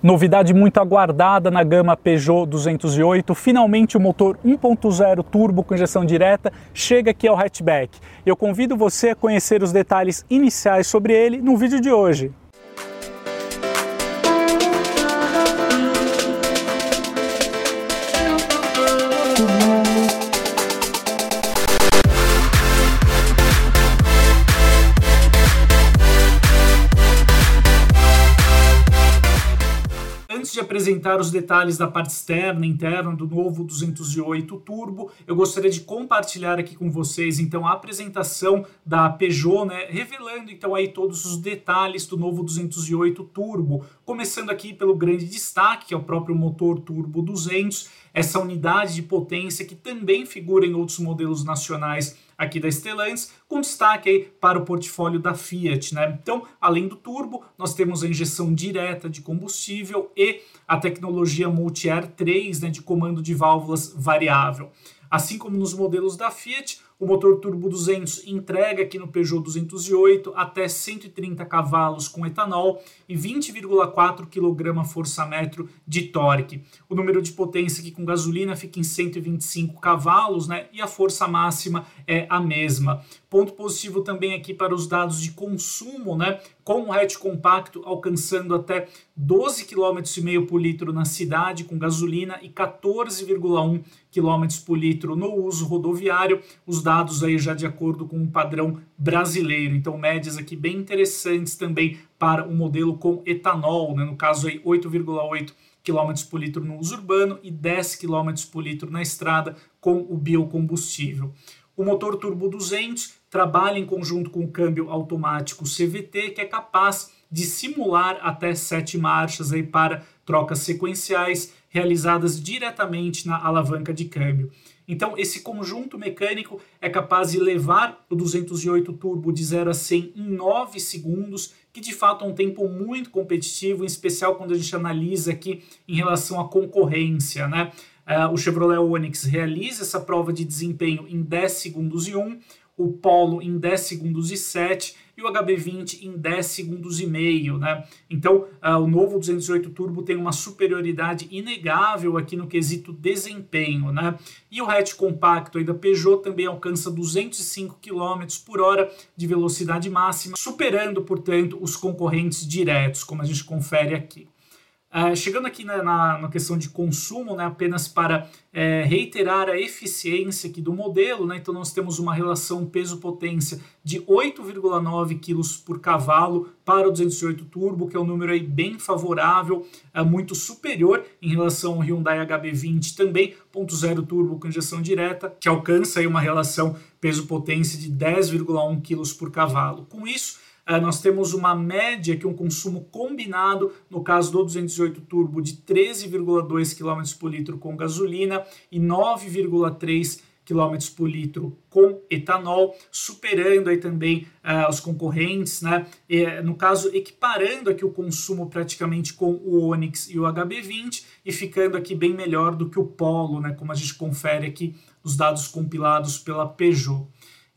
Novidade muito aguardada na gama Peugeot 208, finalmente o motor 1.0 turbo com injeção direta chega aqui ao hatchback. Eu convido você a conhecer os detalhes iniciais sobre ele no vídeo de hoje. De apresentar os detalhes da parte externa e interna do novo 208 Turbo, eu gostaria de compartilhar aqui com vocês então a apresentação da Peugeot, né, revelando então aí todos os detalhes do novo 208 Turbo, começando aqui pelo grande destaque, que é o próprio motor turbo 200, essa unidade de potência que também figura em outros modelos nacionais aqui da Stellantis, com destaque aí para o portfólio da Fiat. Né? Então, além do turbo, nós temos a injeção direta de combustível e a tecnologia Multi-Air 3 né, de comando de válvulas variável. Assim como nos modelos da Fiat, o motor turbo 200 entrega aqui no Peugeot 208 até 130 cavalos com etanol e 20,4 kgfm de torque. O número de potência aqui com gasolina fica em 125 cavalos, né? E a força máxima é a mesma. Ponto positivo também aqui para os dados de consumo, né? Com o hatch compacto alcançando até 12 km por litro na cidade com gasolina e 14,1 km por litro no uso rodoviário. Os dados aí já de acordo com o padrão brasileiro. Então médias aqui bem interessantes também para o modelo com etanol, né? No caso aí 8,8 km por litro no uso urbano e 10 km por litro na estrada com o biocombustível. O motor turbo 200 trabalha em conjunto com o câmbio automático CVT, que é capaz de simular até sete marchas aí para trocas sequenciais realizadas diretamente na alavanca de câmbio. Então, esse conjunto mecânico é capaz de levar o 208 turbo de 0 a 100 em 9 segundos, que de fato é um tempo muito competitivo, em especial quando a gente analisa aqui em relação à concorrência, né? Uh, o Chevrolet Onix realiza essa prova de desempenho em 10 segundos e 1, o Polo em 10 segundos e 7 e o HB20 em 10 segundos e meio, né? Então, uh, o novo 208 Turbo tem uma superioridade inegável aqui no quesito desempenho, né? E o hatch compacto da Peugeot também alcança 205 km por hora de velocidade máxima, superando, portanto, os concorrentes diretos, como a gente confere aqui. Uh, chegando aqui né, na, na, questão de consumo, né, apenas para é, reiterar a eficiência aqui do modelo, né, então nós temos uma relação peso-potência de 8,9 kg por cavalo para o 208 Turbo, que é um número aí bem favorável, é, muito superior em relação ao Hyundai HB20 também, 0 turbo com injeção direta, que alcança aí uma relação peso-potência de 10,1 kg por cavalo. Com isso, nós temos uma média que um consumo combinado, no caso do 208 Turbo, de 13,2 km por litro com gasolina e 9,3 km por litro com etanol, superando aí também uh, os concorrentes, né? E, no caso, equiparando aqui o consumo praticamente com o Onix e o HB20 e ficando aqui bem melhor do que o Polo, né? Como a gente confere aqui nos dados compilados pela Peugeot.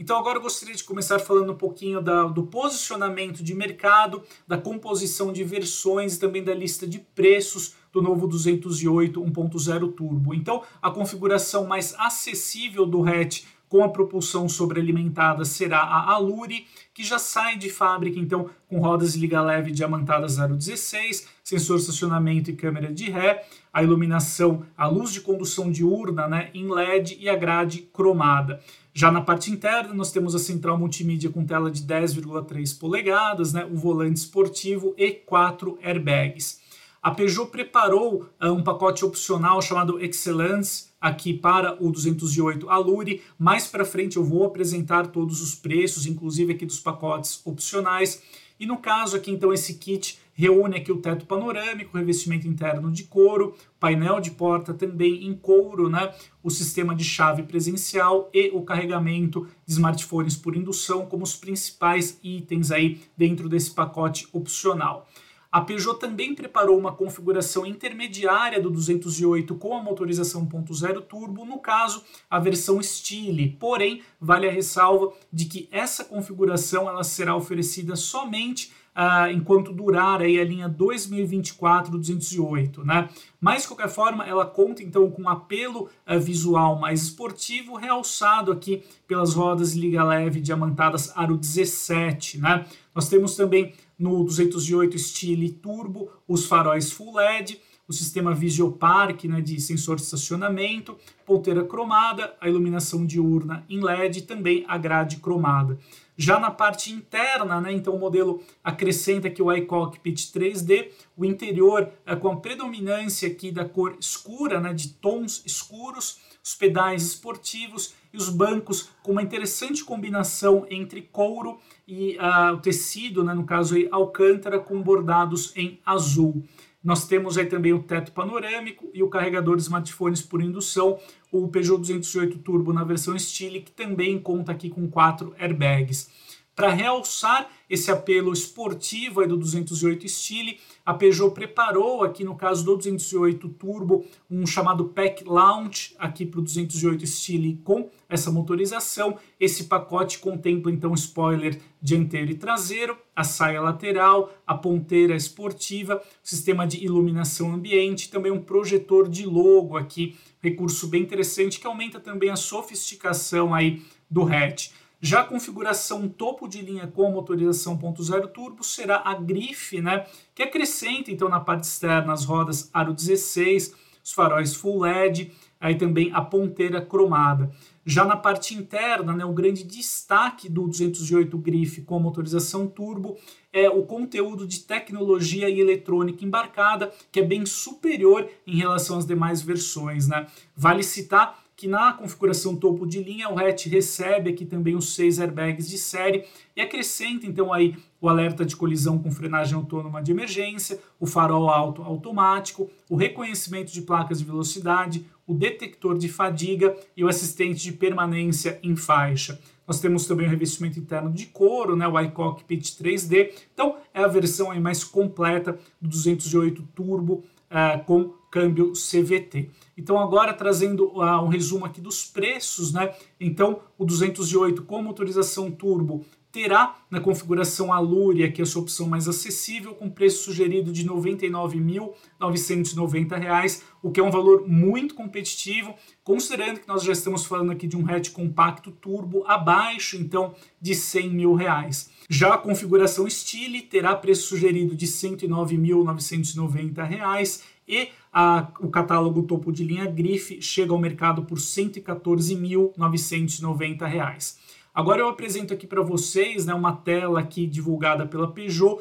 Então agora eu gostaria de começar falando um pouquinho da, do posicionamento de mercado, da composição de versões e também da lista de preços do novo 208 1.0 Turbo. Então a configuração mais acessível do hatch com a propulsão sobrealimentada será a Alure, que já sai de fábrica então com rodas de liga leve diamantada 016, sensor de estacionamento e câmera de ré, a iluminação, a luz de condução diurna né, em LED e a grade cromada. Já na parte interna, nós temos a central multimídia com tela de 10,3 polegadas, né, o volante esportivo e quatro airbags. A Peugeot preparou uh, um pacote opcional chamado Excellence aqui para o 208 Alure. Mais para frente eu vou apresentar todos os preços, inclusive aqui dos pacotes opcionais. E no caso aqui, então, esse kit reúne aqui o teto panorâmico, revestimento interno de couro, painel de porta também em couro, né? o sistema de chave presencial e o carregamento de smartphones por indução como os principais itens aí dentro desse pacote opcional. A Peugeot também preparou uma configuração intermediária do 208 com a motorização 1.0 turbo, no caso, a versão Stile. Porém, vale a ressalva de que essa configuração ela será oferecida somente uh, enquanto durar aí a linha 2024 208, né? Mas de qualquer forma, ela conta então com um apelo uh, visual mais esportivo, realçado aqui pelas rodas liga leve diamantadas Aro 17, né? Nós temos também no 208 Stile Turbo os faróis Full LED, o sistema Visiopark né, de sensor de estacionamento, ponteira cromada, a iluminação diurna em LED e também a grade cromada. Já na parte interna, né, então o modelo acrescenta aqui o iCockpit 3D, o interior é com a predominância aqui da cor escura, né, de tons escuros, os pedais esportivos e os bancos com uma interessante combinação entre couro e uh, o tecido, né, no caso aí, alcântara com bordados em azul. Nós temos aí também o teto panorâmico e o carregador de smartphones por indução, o Peugeot 208 Turbo na versão Style, que também conta aqui com quatro airbags. Para realçar esse apelo esportivo do 208 Style, a Peugeot preparou aqui no caso do 208 Turbo um chamado Pack Launch aqui para o 208 Style com essa motorização. Esse pacote contempla então spoiler dianteiro e traseiro, a saia lateral, a ponteira esportiva, sistema de iluminação ambiente, também um projetor de logo aqui, recurso bem interessante que aumenta também a sofisticação aí do hatch. Já a configuração topo de linha com motorização 1.0 turbo será a grife, né, que acrescenta então na parte externa as rodas aro 16, os faróis full LED, aí também a ponteira cromada. Já na parte interna, né, o grande destaque do 208 Grife com motorização turbo é o conteúdo de tecnologia e eletrônica embarcada, que é bem superior em relação às demais versões. Né? Vale citar que na configuração topo de linha o hatch recebe aqui também os seis airbags de série e acrescenta então aí o alerta de colisão com frenagem autônoma de emergência, o farol alto automático, o reconhecimento de placas de velocidade, o detector de fadiga e o assistente de permanência em faixa. Nós temos também o revestimento interno de couro, né, o iCockpit 3D. Então é a versão aí mais completa do 208 Turbo uh, com câmbio CVT. Então agora trazendo uh, um resumo aqui dos preços, né? Então o 208 com motorização turbo terá na configuração Aluria, que é a sua opção mais acessível, com preço sugerido de R$ 99.990, o que é um valor muito competitivo, considerando que nós já estamos falando aqui de um hatch compacto turbo abaixo, então, de 100 mil reais. Já a configuração Stile terá preço sugerido de R$ 109.990 e a, o catálogo topo de linha Grife chega ao mercado por R$ 114.990. Agora eu apresento aqui para vocês né, uma tela aqui divulgada pela Peugeot, uh,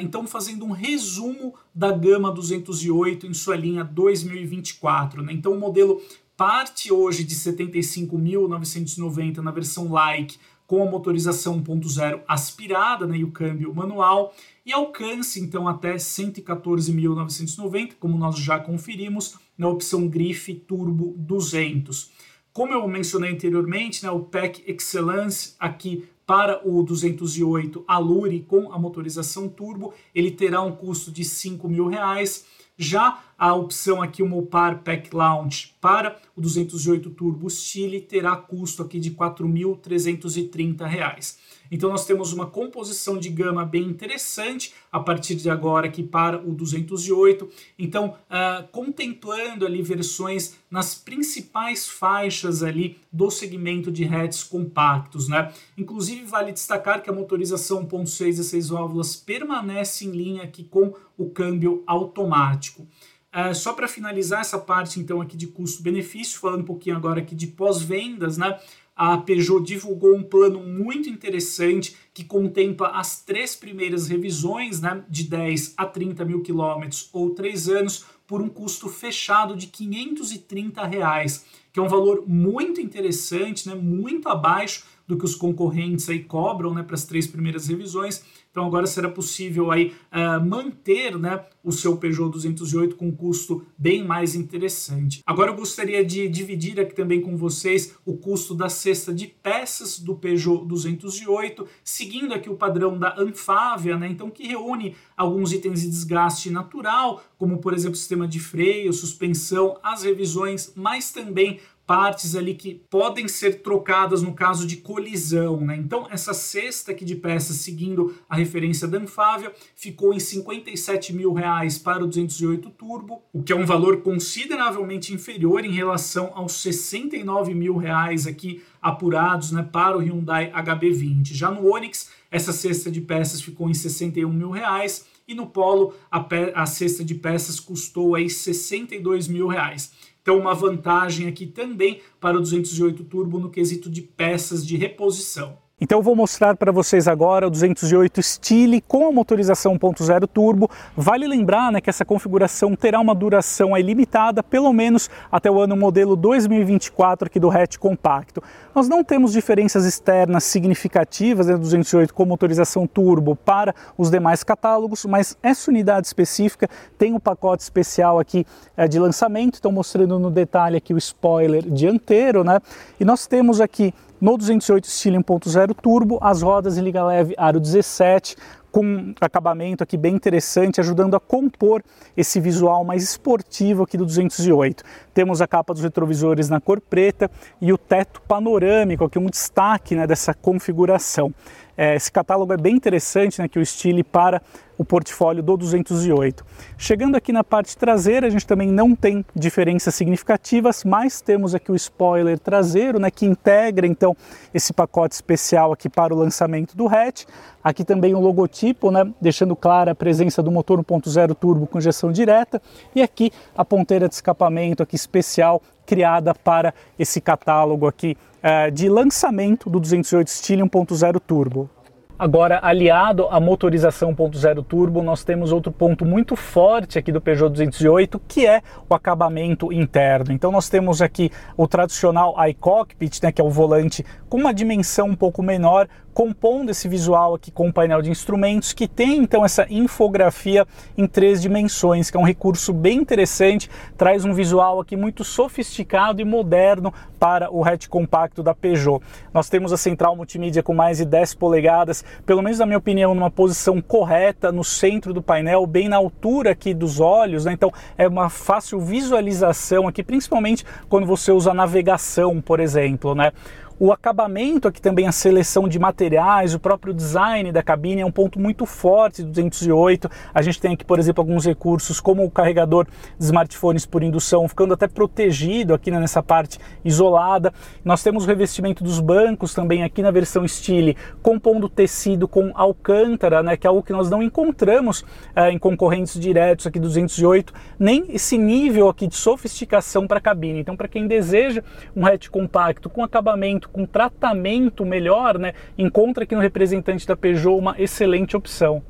então fazendo um resumo da gama 208 em sua linha 2024. Né? Então o modelo parte hoje de 75.990 na versão Like com a motorização 1.0 aspirada né, e o câmbio manual e alcance então até 114.990, como nós já conferimos na opção Grife Turbo 200. Como eu mencionei anteriormente, né, o PEC Excellence aqui para o 208 Alure com a motorização turbo, ele terá um custo de 5 mil reais. Já a opção aqui, o Mopar Pack Launch para o 208 Turbo Stile terá custo aqui de R$ 4.330. Então nós temos uma composição de gama bem interessante a partir de agora aqui para o 208. Então, uh, contemplando ali versões nas principais faixas ali do segmento de hatches compactos, né? Inclusive vale destacar que a motorização 1.6 e 6 válvulas permanece em linha aqui com o câmbio automático. Uh, só para finalizar essa parte então aqui de custo-benefício, falando um pouquinho agora aqui de pós-vendas, né? A Peugeot divulgou um plano muito interessante que contempla as três primeiras revisões, né, de 10 a 30 mil quilômetros ou três anos, por um custo fechado de 530 reais, que é um valor muito interessante, né, muito abaixo do que os concorrentes aí cobram né, para as três primeiras revisões. Então agora será possível aí uh, manter né, o seu Peugeot 208 com um custo bem mais interessante. Agora eu gostaria de dividir aqui também com vocês o custo da cesta de peças do Peugeot 208, seguindo aqui o padrão da Anfávia, né, então que reúne alguns itens de desgaste natural, como por exemplo sistema de freio, suspensão, as revisões, mas também partes ali que podem ser trocadas no caso de colisão, né? Então essa cesta aqui de peças seguindo a referência da Anfávia ficou em 57 mil reais para o 208 Turbo, o que é um valor consideravelmente inferior em relação aos 69 mil reais aqui apurados, né, para o Hyundai HB20. Já no Onix essa cesta de peças ficou em 61 mil reais e no Polo a, a cesta de peças custou aí 62 mil reais. Então, uma vantagem aqui também para o 208 Turbo no quesito de peças de reposição. Então eu vou mostrar para vocês agora o 208 Stile com a motorização 1.0 turbo. Vale lembrar né, que essa configuração terá uma duração limitada, pelo menos até o ano modelo 2024 aqui do hatch compacto. Nós não temos diferenças externas significativas né, do 208 com motorização turbo para os demais catálogos, mas essa unidade específica tem um pacote especial aqui é, de lançamento, Estou mostrando no detalhe aqui o spoiler dianteiro, né? E nós temos aqui no 208 estilo 1.0 turbo, as rodas liga leve aro 17, com acabamento aqui bem interessante, ajudando a compor esse visual mais esportivo aqui do 208. Temos a capa dos retrovisores na cor preta e o teto panorâmico, aqui um destaque né, dessa configuração. É, esse catálogo é bem interessante, né, que o Stile para o portfólio do 208. Chegando aqui na parte traseira, a gente também não tem diferenças significativas, mas temos aqui o spoiler traseiro, né, que integra então esse pacote especial aqui para o lançamento do hatch. Aqui também o logotipo, né, deixando clara a presença do motor 1.0 turbo com injeção direta e aqui a ponteira de escapamento aqui especial criada para esse catálogo aqui uh, de lançamento do 208 Style 1.0 turbo. Agora, aliado à motorização 1.0 turbo, nós temos outro ponto muito forte aqui do Peugeot 208, que é o acabamento interno. Então nós temos aqui o tradicional iCockpit, né, que é o volante com uma dimensão um pouco menor, compondo esse visual aqui com o painel de instrumentos, que tem então essa infografia em três dimensões, que é um recurso bem interessante, traz um visual aqui muito sofisticado e moderno para o hatch compacto da Peugeot. Nós temos a central multimídia com mais de 10 polegadas, pelo menos na minha opinião, numa posição correta no centro do painel, bem na altura aqui dos olhos, né? então é uma fácil visualização aqui, principalmente quando você usa navegação, por exemplo, né? O acabamento aqui também, a seleção de materiais, o próprio design da cabine é um ponto muito forte do 208. A gente tem aqui, por exemplo, alguns recursos como o carregador de smartphones por indução, ficando até protegido aqui né, nessa parte isolada. Nós temos o revestimento dos bancos também aqui na versão Stile, compondo tecido com alcântara, né, que é algo que nós não encontramos é, em concorrentes diretos aqui do 208, nem esse nível aqui de sofisticação para a cabine. Então, para quem deseja um hatch compacto com acabamento com tratamento melhor, né, encontra aqui no representante da Peugeot uma excelente opção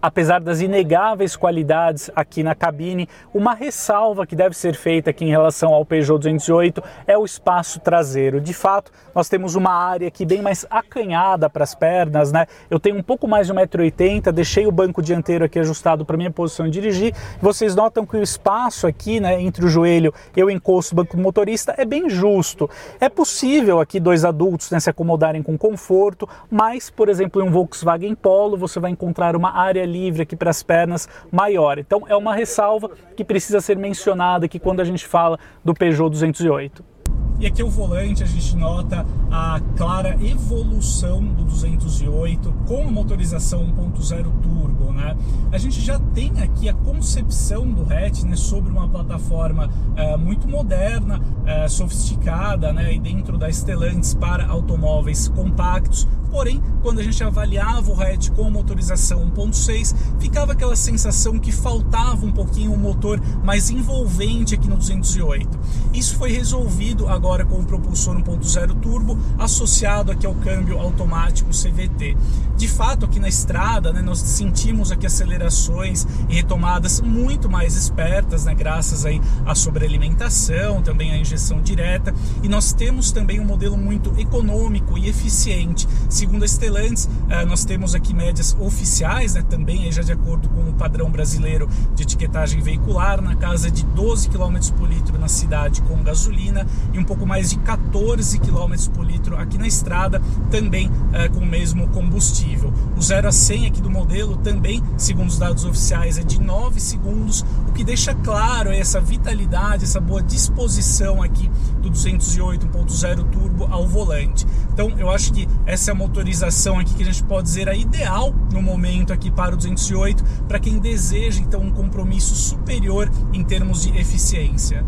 apesar das inegáveis qualidades aqui na cabine, uma ressalva que deve ser feita aqui em relação ao Peugeot 208 é o espaço traseiro. De fato, nós temos uma área aqui bem mais acanhada para as pernas, né? Eu tenho um pouco mais de 1,80m, deixei o banco dianteiro aqui ajustado para minha posição de dirigir. Vocês notam que o espaço aqui, né, entre o joelho e o encosto do banco do motorista é bem justo. É possível aqui dois adultos né, se acomodarem com conforto, mas, por exemplo, em um Volkswagen Polo você vai encontrar uma área livre aqui para as pernas maior. Então é uma ressalva que precisa ser mencionada aqui quando a gente fala do Peugeot 208. E aqui o volante a gente nota a clara evolução do 208 com a motorização 1.0 turbo, né? A gente já tem aqui a concepção do hatch, né, sobre uma plataforma é, muito moderna, é, sofisticada, né, e dentro da Stellantis para automóveis compactos. Porém, quando a gente avaliava o hatch com motorização 1.6, ficava aquela sensação que faltava um pouquinho o um motor mais envolvente aqui no 208. Isso foi resolvido agora com o propulsor 1.0 turbo associado aqui ao câmbio automático CVT. De fato, aqui na estrada, né, nós sentimos aqui acelerações e retomadas muito mais espertas, né, graças aí à sobrealimentação, também à injeção direta, e nós temos também um modelo muito econômico e eficiente. Segundo a Stellantis, eh, nós temos aqui médias oficiais, né, também já de acordo com o padrão brasileiro de etiquetagem veicular, na casa de 12 km por litro na cidade com gasolina e um pouco pouco mais de 14 km por litro aqui na estrada, também é, com o mesmo combustível. O 0 a 100 aqui do modelo também, segundo os dados oficiais, é de 9 segundos, o que deixa claro essa vitalidade, essa boa disposição aqui do 208 1.0 turbo ao volante. Então eu acho que essa é a motorização aqui que a gente pode dizer a ideal no momento aqui para o 208 para quem deseja então um compromisso superior em termos de eficiência.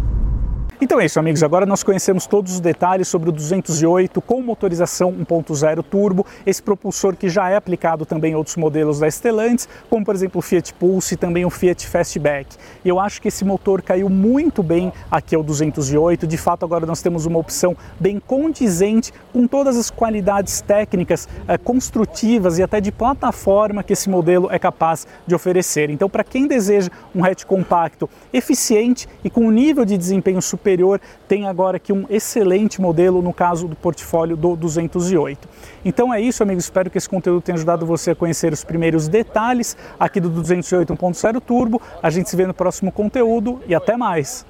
Então é isso, amigos. Agora nós conhecemos todos os detalhes sobre o 208 com motorização 1.0 turbo, esse propulsor que já é aplicado também em outros modelos da Stellantis, como por exemplo o Fiat Pulse e também o Fiat Fastback. E eu acho que esse motor caiu muito bem aqui ao 208. De fato, agora nós temos uma opção bem condizente com todas as qualidades técnicas, eh, construtivas e até de plataforma que esse modelo é capaz de oferecer. Então, para quem deseja um hatch compacto eficiente e com um nível de desempenho superior superior tem agora aqui um excelente modelo no caso do portfólio do 208. Então é isso, amigos. Espero que esse conteúdo tenha ajudado você a conhecer os primeiros detalhes aqui do 208 1.0 Turbo. A gente se vê no próximo conteúdo e até mais.